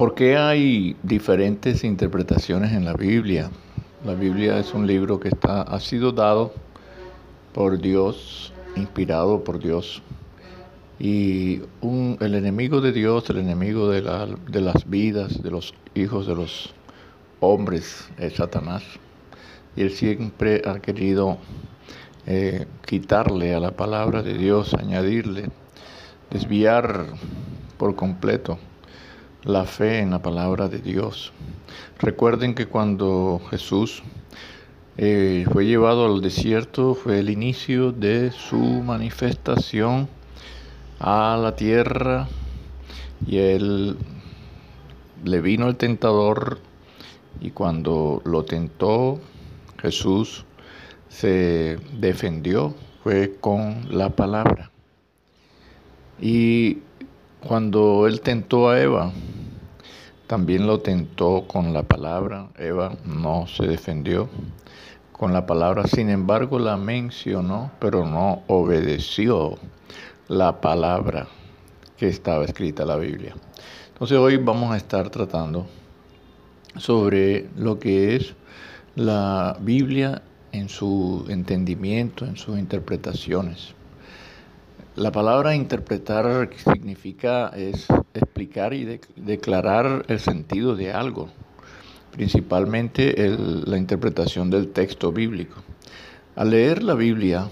¿Por qué hay diferentes interpretaciones en la Biblia? La Biblia es un libro que está, ha sido dado por Dios, inspirado por Dios. Y el enemigo de Dios, el enemigo de, de las vidas, de los hijos de los hombres, es Satanás. Y él siempre ha querido eh, quitarle a la palabra de Dios, añadirle, desviar por completo la fe en la palabra de Dios. Recuerden que cuando Jesús eh, fue llevado al desierto fue el inicio de su manifestación a la tierra y él le vino el tentador y cuando lo tentó Jesús se defendió fue con la palabra y cuando él tentó a Eva, también lo tentó con la palabra. Eva no se defendió con la palabra, sin embargo la mencionó, pero no obedeció la palabra que estaba escrita en la Biblia. Entonces hoy vamos a estar tratando sobre lo que es la Biblia en su entendimiento, en sus interpretaciones. La palabra interpretar significa es explicar y declarar el sentido de algo, principalmente la interpretación del texto bíblico. Al leer la Biblia,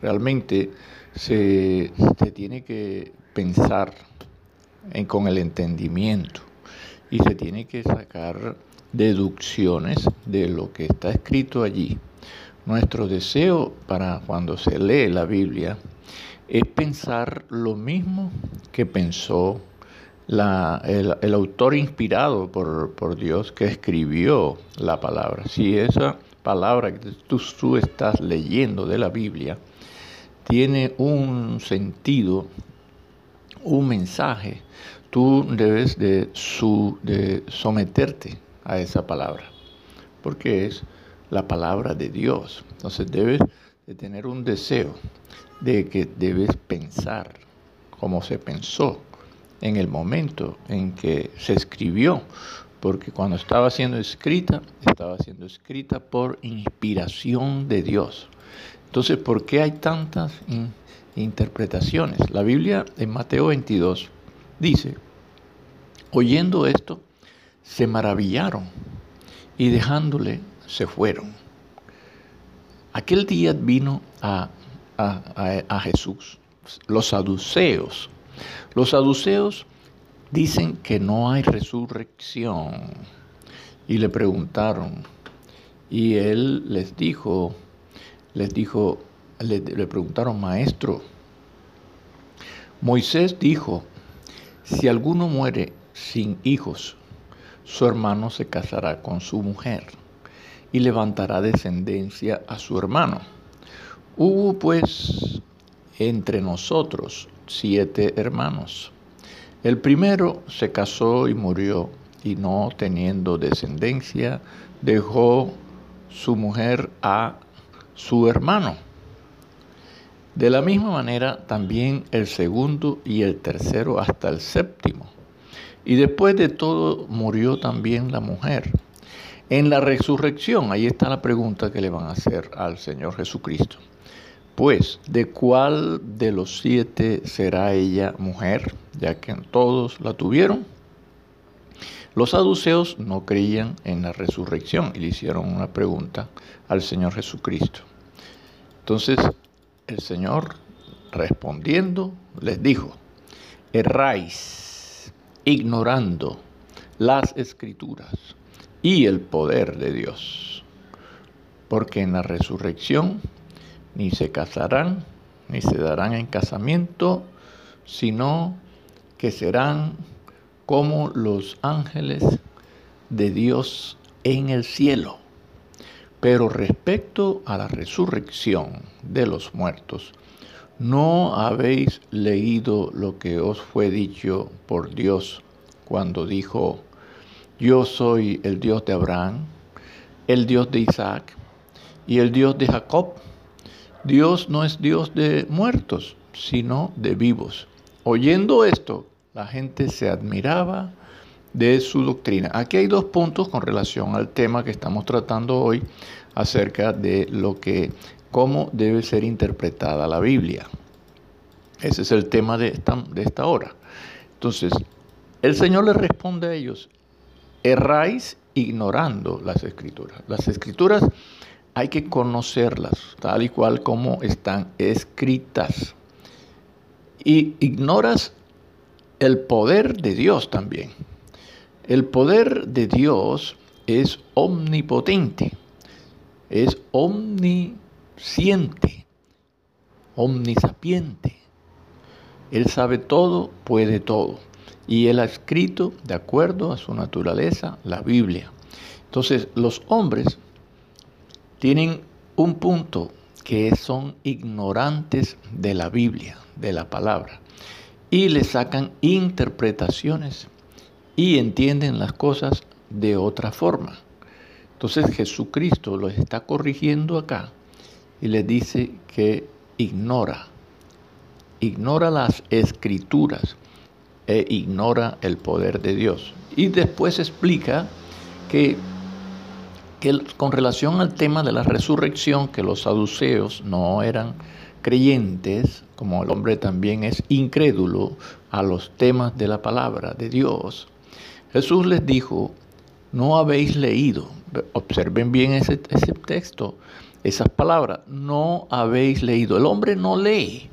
realmente se, tiene que pensar en, con el entendimiento y se tiene que sacar deducciones de lo que está escrito allí. Nuestro deseo para cuando se lee la Biblia es pensar lo mismo que pensó el, autor inspirado por, Dios que escribió la palabra. Si esa palabra que tú, tú estás leyendo de la Biblia tiene un sentido, un mensaje, tú debes de, su, de someterte a esa palabra, porque es la palabra de Dios. Entonces debes de tener un deseo de que debes pensar como se pensó en el momento en que se escribió, porque cuando estaba siendo escrita, estaba siendo escrita por inspiración de Dios. Entonces, ¿por qué hay tantas interpretaciones? La Biblia en Mateo 22 dice, oyendo esto, se maravillaron y dejándole se fueron. Aquel día vino a Jesús, los saduceos. Los saduceos dicen que no hay resurrección. Y le preguntaron. Y él les dijo, les dijo, le preguntaron, maestro, Moisés dijo, si alguno muere sin hijos, su hermano se casará con su mujer y levantará descendencia a su hermano. Hubo pues entre nosotros siete hermanos. El primero se casó y murió, y no teniendo descendencia, dejó su mujer a su hermano. De la misma manera también el segundo y el tercero hasta el séptimo. Y después de todo murió también la mujer. En la resurrección, ahí está la pregunta que le van a hacer al Señor Jesucristo. Pues, ¿de cuál de los siete será ella mujer, ya que todos la tuvieron? Los saduceos no creían en la resurrección y le hicieron una pregunta al Señor Jesucristo. Entonces, el Señor, respondiendo, les dijo, erráis ignorando las escrituras y el poder de Dios, porque en la resurrección ni se casarán, ni se darán en casamiento, sino que serán como los ángeles de Dios en el cielo. Pero respecto a la resurrección de los muertos, ¿no habéis leído lo que os fue dicho por Dios cuando dijo, yo soy el Dios de Abraham, el Dios de Isaac y el Dios de Jacob? Dios no es Dios de muertos, sino de vivos. Oyendo esto, la gente se admiraba de su doctrina. Aquí hay dos puntos con relación al tema que estamos tratando hoy acerca de lo que cómo debe ser interpretada la Biblia. Ese es el tema de esta, de esta hora. Entonces, el Señor le responde a ellos, erráis ignorando las escrituras. Las escrituras hay que conocerlas tal y cual como están escritas. Y ignoras el poder de Dios también. El poder de Dios es omnipotente, es omnisciente, omnisapiente. Él sabe todo, puede todo. Y Él ha escrito, de acuerdo a su naturaleza, la Biblia. Entonces, los hombres tienen un punto que son ignorantes de la Biblia, de la palabra, y le sacan interpretaciones y entienden las cosas de otra forma. Entonces Jesucristo los está corrigiendo acá y les dice que ignora, ignora las escrituras e ignora el poder de Dios. Y después explica que que con relación al tema de la resurrección, que los saduceos no eran creyentes, como el hombre también es incrédulo a los temas de la palabra de Dios, Jesús les dijo, no habéis leído, observen bien ese, ese texto, esas palabras, no habéis leído. El hombre no lee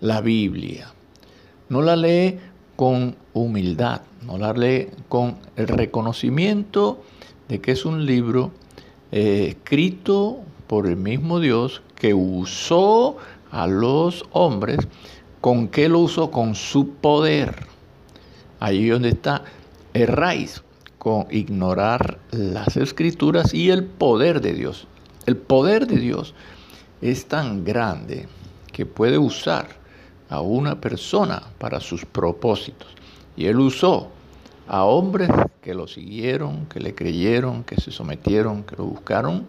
la Biblia, no la lee con humildad, no la lee con el reconocimiento de que es un libro eh, escrito por el mismo Dios que usó a los hombres. ¿Con qué lo usó? Con su poder. Ahí donde está erráis con ignorar las escrituras y el poder de Dios. El poder de Dios es tan grande que puede usar a una persona para sus propósitos. Y él usó a hombres que lo siguieron, que le creyeron, que se sometieron, que lo buscaron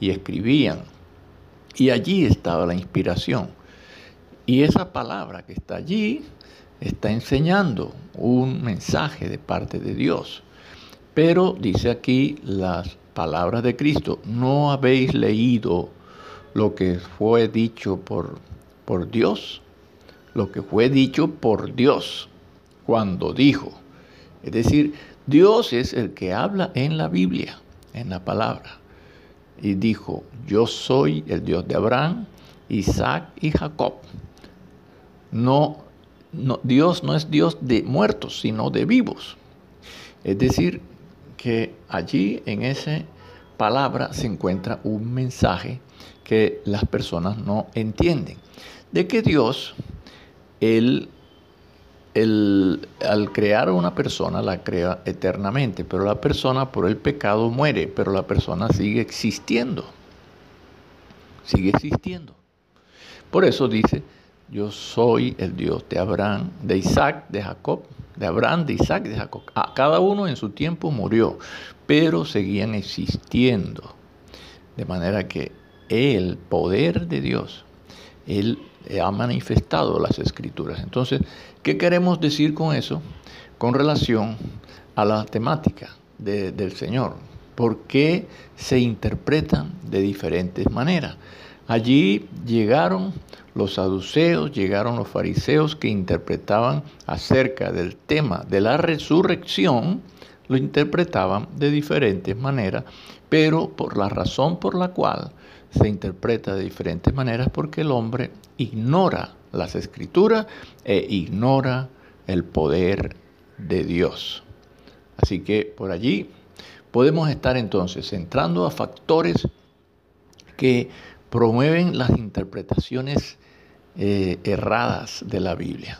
y escribían. Y allí estaba la inspiración. Y esa palabra que está allí está enseñando un mensaje de parte de Dios. Pero dice aquí las palabras de Cristo, no habéis leído lo que fue dicho por, por Dios, lo que fue dicho por Dios cuando dijo, es decir, Dios es el que habla en la Biblia, en la palabra. Y dijo, yo soy el Dios de Abraham, Isaac y Jacob. No, no, Dios no es Dios de muertos, sino de vivos. Es decir, que allí en esa palabra se encuentra un mensaje que las personas no entienden. De que Dios, Él el, al crear una persona la crea eternamente, pero la persona por el pecado muere, pero la persona sigue existiendo. Sigue existiendo. Por eso dice, yo soy el Dios de Abraham, de Isaac, de Jacob, de Abraham, de Isaac, de Jacob. A cada uno en su tiempo murió, pero seguían existiendo. De manera que el poder de Dios, Él ha manifestado las escrituras. Entonces, ¿Qué queremos decir con eso? Con relación a la temática del Señor. ¿Por qué se interpretan de diferentes maneras? Allí llegaron los saduceos, llegaron los fariseos que interpretaban acerca del tema de la resurrección, lo interpretaban de diferentes maneras, pero por la razón por la cual se interpreta de diferentes maneras, porque el hombre ignora las escrituras e ignora el poder de Dios. Así que por allí podemos estar entonces entrando a factores que promueven las interpretaciones eh, erradas de la Biblia,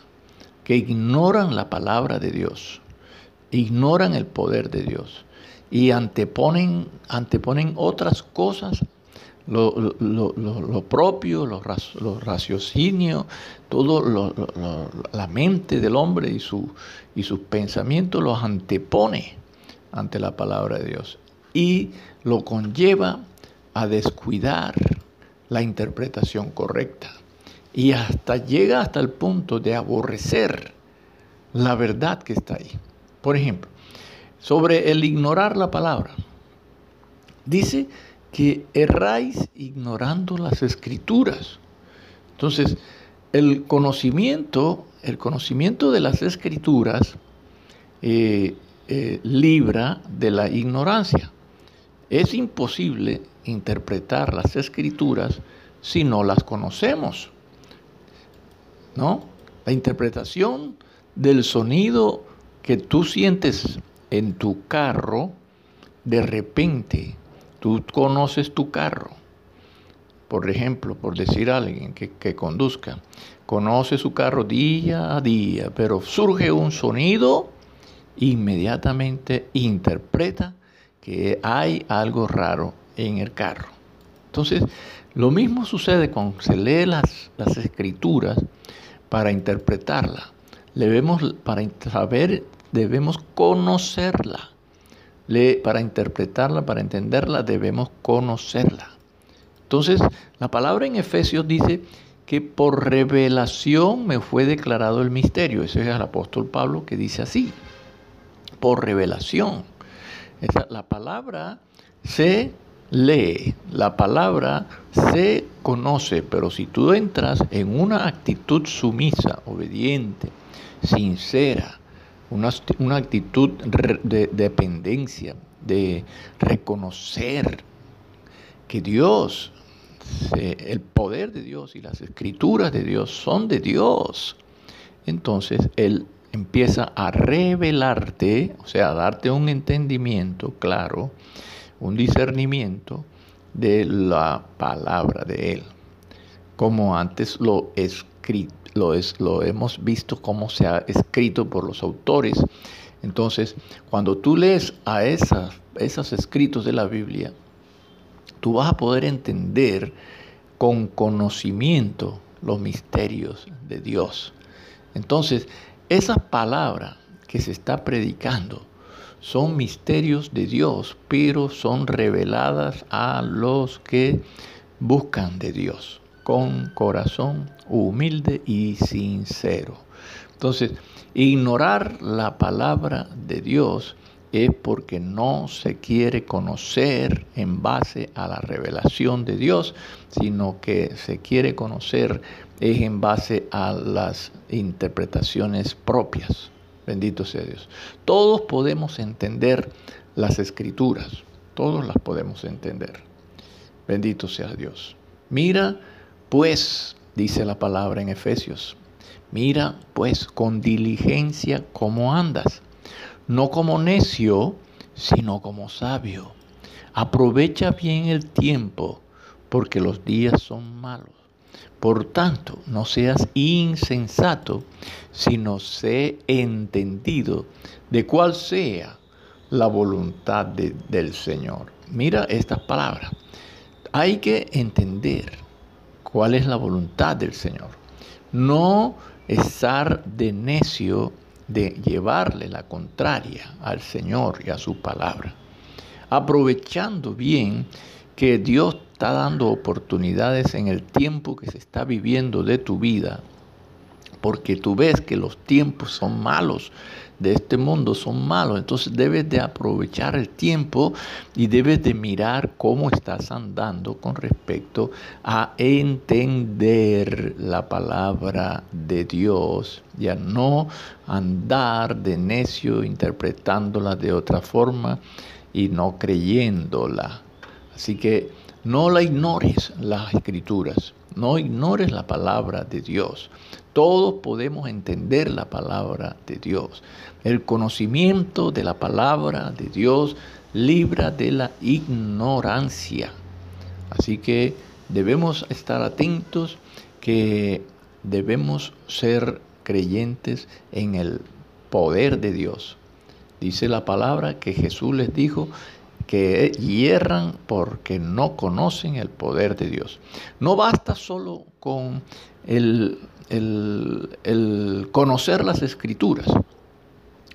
que ignoran la palabra de Dios, ignoran el poder de Dios y anteponen, anteponen otras cosas lo, propio, los, raciocinios, todo la mente del hombre y, su, y sus pensamientos los antepone ante la palabra de Dios y lo conlleva a descuidar la interpretación correcta y hasta llega hasta el punto de aborrecer la verdad que está ahí. Por ejemplo, sobre el ignorar la palabra. Dice que erráis ignorando las escrituras. Entonces, el conocimiento, el conocimiento de las escrituras eh, eh, libra de la ignorancia. Es imposible interpretar las escrituras si no las conocemos. ¿No? La interpretación del sonido que tú sientes en tu carro, de repente tú conoces tu carro. Por ejemplo, por decir a alguien que, que conduzca, conoce su carro día a día, pero surge un sonido inmediatamente interpreta que hay algo raro en el carro. Entonces, lo mismo sucede cuando se lee las, las escrituras para interpretarla. Debemos, para saber, debemos conocerla. Para interpretarla, para entenderla, debemos conocerla. Entonces, la palabra en Efesios dice que por revelación me fue declarado el misterio. Ese es el apóstol Pablo que dice así por revelación. la palabra se lee, la palabra se conoce, pero si tú entras en una actitud sumisa, obediente, sincera, una, actitud de dependencia, de reconocer que Dios, el poder de Dios y las escrituras de Dios son de Dios, entonces el empieza a revelarte, o sea, a darte un entendimiento claro, un discernimiento de la palabra de Él. Como antes lo, escrito, lo, es, lo hemos visto como se ha escrito por los autores. Entonces, cuando tú lees a esas, esos escritos de la Biblia, tú vas a poder entender con conocimiento los misterios de Dios. Entonces, esas palabras que se está predicando son misterios de Dios, pero son reveladas a los que buscan de Dios con corazón humilde y sincero. Entonces, ignorar la palabra de Dios es porque no se quiere conocer en base a la revelación de Dios, sino que se quiere conocer es en base a las interpretaciones propias. Bendito sea Dios. Todos podemos entender las escrituras, todos las podemos entender. Bendito sea Dios. Mira, pues, dice la palabra en Efesios, mira, pues, con diligencia cómo andas no como necio, sino como sabio. Aprovecha bien el tiempo, porque los días son malos. Por tanto, no seas insensato, sino sé entendido de cuál sea la voluntad del Señor. Mira estas palabras. Hay que entender cuál es la voluntad del Señor. No estar de necio de llevarle la contraria al Señor y a su palabra, aprovechando bien que Dios está dando oportunidades en el tiempo que se está viviendo de tu vida, porque tú ves que los tiempos son malos, de este mundo son malos. Entonces debes de aprovechar el tiempo y debes de mirar cómo estás andando con respecto a entender la palabra de Dios y a no andar de necio interpretándola de otra forma y no creyéndola. Así que no la ignores las escrituras, no ignores la palabra de Dios. Todos podemos entender la palabra de Dios. El conocimiento de la palabra de Dios libra de la ignorancia. Así que debemos estar atentos que debemos ser creyentes en el poder de Dios. Dice la palabra que Jesús les dijo que hierran porque no conocen el poder de Dios. No basta solo con el el, conocer las escrituras,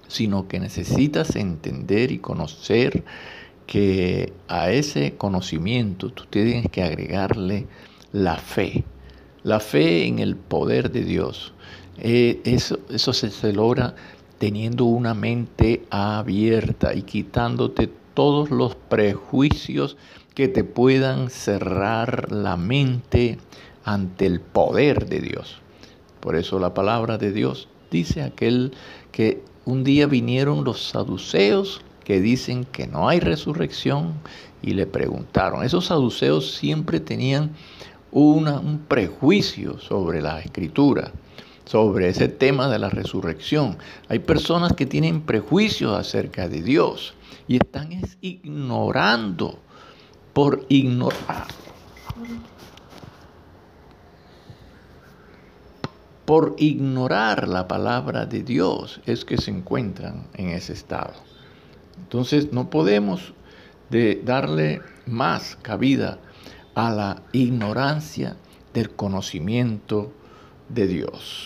sino que necesitas entender y conocer que a ese conocimiento tú tienes que agregarle la fe, la fe en el poder de Dios. Eh, eso, eso se, se, logra teniendo una mente abierta y quitándote todos los prejuicios que te puedan cerrar la mente ante el poder de Dios. Por eso la palabra de Dios dice aquel que un día vinieron los saduceos que dicen que no hay resurrección y le preguntaron. Esos saduceos siempre tenían un prejuicio sobre la escritura, sobre ese tema de la resurrección. Hay personas que tienen prejuicios acerca de Dios y están ignorando por ignorar. Por ignorar la palabra de Dios es que se encuentran en ese estado. Entonces no podemos de darle más cabida a la ignorancia del conocimiento de Dios.